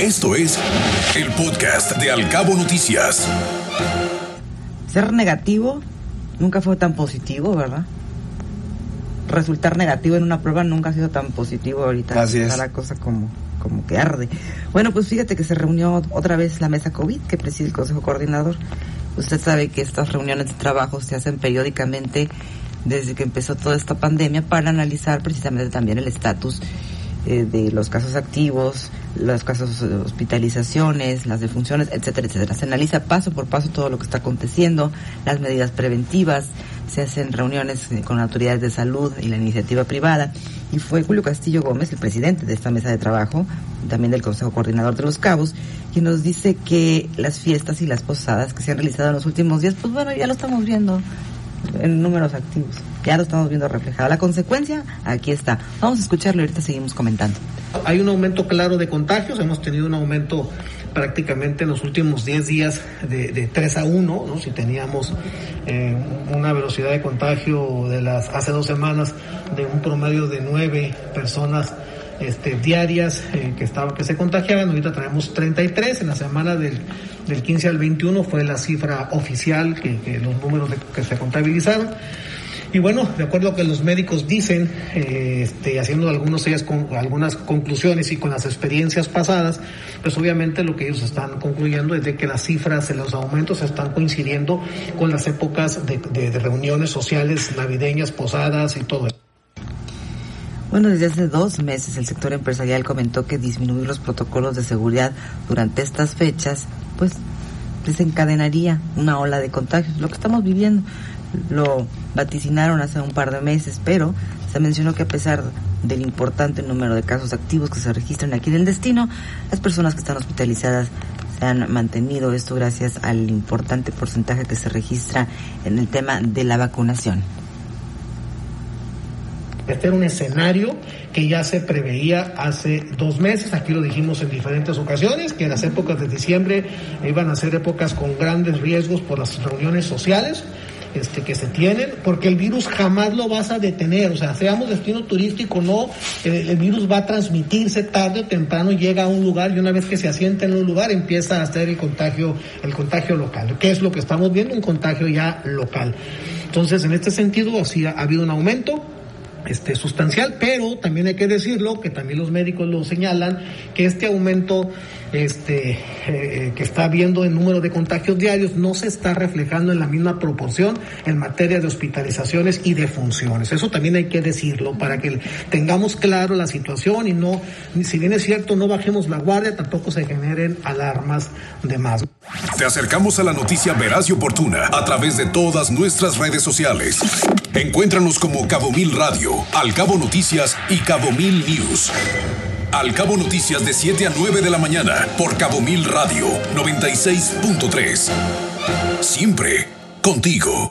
Esto es el podcast de Alcabo Noticias. Ser negativo nunca fue tan positivo, ¿verdad? Resultar negativo en una prueba nunca ha sido tan positivo ahorita. Así es. Está la cosa como, como que arde. Bueno, pues fíjate que se reunió otra vez la mesa COVID que preside el Consejo Coordinador. Usted sabe que estas reuniones de trabajo se hacen periódicamente desde que empezó toda esta pandemia para analizar precisamente también el estatus eh, de los casos activos, los casos de hospitalizaciones, las defunciones, etcétera, etcétera. Se analiza paso por paso todo lo que está aconteciendo, las medidas preventivas, se hacen reuniones eh, con autoridades de salud y la iniciativa privada. Y fue Julio Castillo Gómez, el presidente de esta mesa de trabajo, también del Consejo Coordinador de los Cabos, quien nos dice que las fiestas y las posadas que se han realizado en los últimos días, pues bueno, ya lo estamos viendo en números activos. Ya lo estamos viendo reflejado. La consecuencia, aquí está. Vamos a escucharlo y ahorita seguimos comentando. Hay un aumento claro de contagios, hemos tenido un aumento prácticamente en los últimos 10 días de, de 3 a 1, ¿no? si teníamos eh, una velocidad de contagio de las hace dos semanas de un promedio de 9 personas este, diarias eh, que, estaban, que se contagiaban, ahorita tenemos 33, en la semana del, del 15 al 21 fue la cifra oficial, que, que los números de, que se contabilizaron. Y bueno, de acuerdo a lo que los médicos dicen, eh, este, haciendo algunos ellas con, algunas conclusiones y con las experiencias pasadas, pues obviamente lo que ellos están concluyendo es de que las cifras los aumentos están coincidiendo con las épocas de, de, de reuniones sociales navideñas, posadas y todo eso. Bueno, desde hace dos meses el sector empresarial comentó que disminuir los protocolos de seguridad durante estas fechas, pues desencadenaría una ola de contagios, lo que estamos viviendo. Lo vaticinaron hace un par de meses, pero se mencionó que a pesar del importante número de casos activos que se registran aquí en el destino, las personas que están hospitalizadas se han mantenido, esto gracias al importante porcentaje que se registra en el tema de la vacunación. Este era un escenario que ya se preveía hace dos meses, aquí lo dijimos en diferentes ocasiones, que las épocas de diciembre iban a ser épocas con grandes riesgos por las reuniones sociales. Este, que se tienen, porque el virus jamás lo vas a detener, o sea, seamos destino turístico, no, el, virus va a transmitirse tarde o temprano, llega a un lugar y una vez que se asienta en un lugar empieza a hacer el contagio, el contagio local, que es lo que estamos viendo, un contagio ya local. Entonces, en este sentido, sí ha habido un aumento, este, sustancial, pero también hay que decirlo, que también los médicos lo señalan, que este aumento este, eh, que está habiendo en número de contagios diarios no se está reflejando en la misma proporción en materia de hospitalizaciones y de funciones. Eso también hay que decirlo para que tengamos claro la situación y no, si bien es cierto, no bajemos la guardia, tampoco se generen alarmas de más. Te acercamos a la noticia veraz y oportuna a través de todas nuestras redes sociales. Encuéntranos como Cabo Mil Radio, Al Cabo Noticias y Cabo Mil News. Al Cabo Noticias de 7 a 9 de la mañana por Cabo Mil Radio 96.3. Siempre contigo.